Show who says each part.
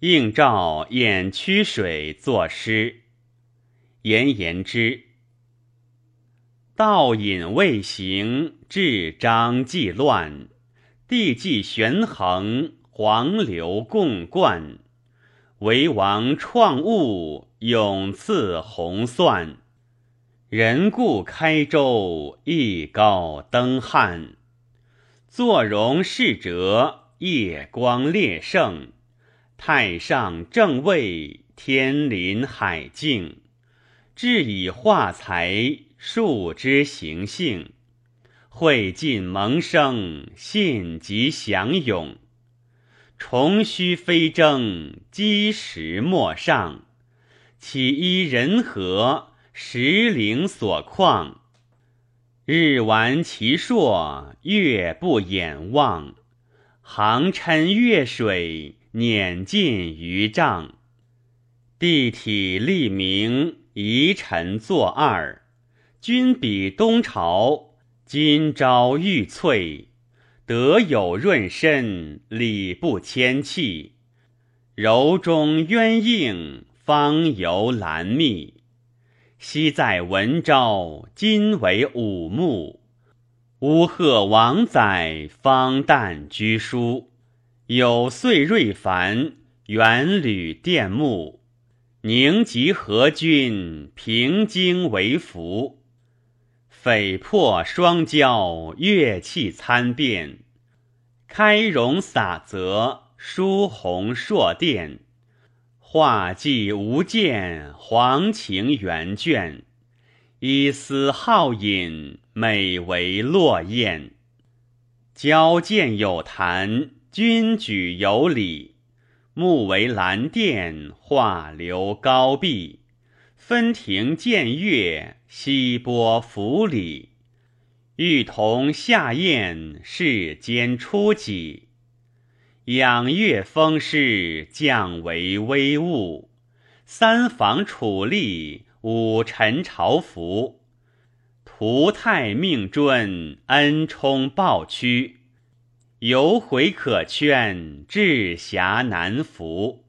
Speaker 1: 应照偃曲水作诗。言言之，道隐未行，至章既乱，地纪悬衡，黄流共贯。为王创物，永赐宏算。人故开州，亦高登汉。坐荣侍折，夜光烈胜。太上正位，天临海境。至以化财，数之行性。会尽萌生，信即祥勇。重虚飞征，积石莫上。岂依人和，石灵所旷。日完其朔，月不掩望。航琛月水，辇尽余丈。地体立明，遗臣作二。君比东朝，今朝玉翠。德有润身，礼不谦弃。柔中渊映，方游兰密。昔在文昭，今为武穆。乌鹤王载，方旦居书。有岁瑞繁，元履殿木。宁吉和君，平京为福。匪破双骄，乐器参变；开容洒泽，书鸿硕殿。画技无间，黄情圆卷。以思好饮，美为落雁。交见有谈，君举有礼。目为蓝靛，画流高壁。分庭见月，西波拂里。玉童下宴，世间初几。仰月风势，降为微物。三房楚立，五臣朝服。图泰命尊，恩充暴屈。犹悔可劝，至暇难服。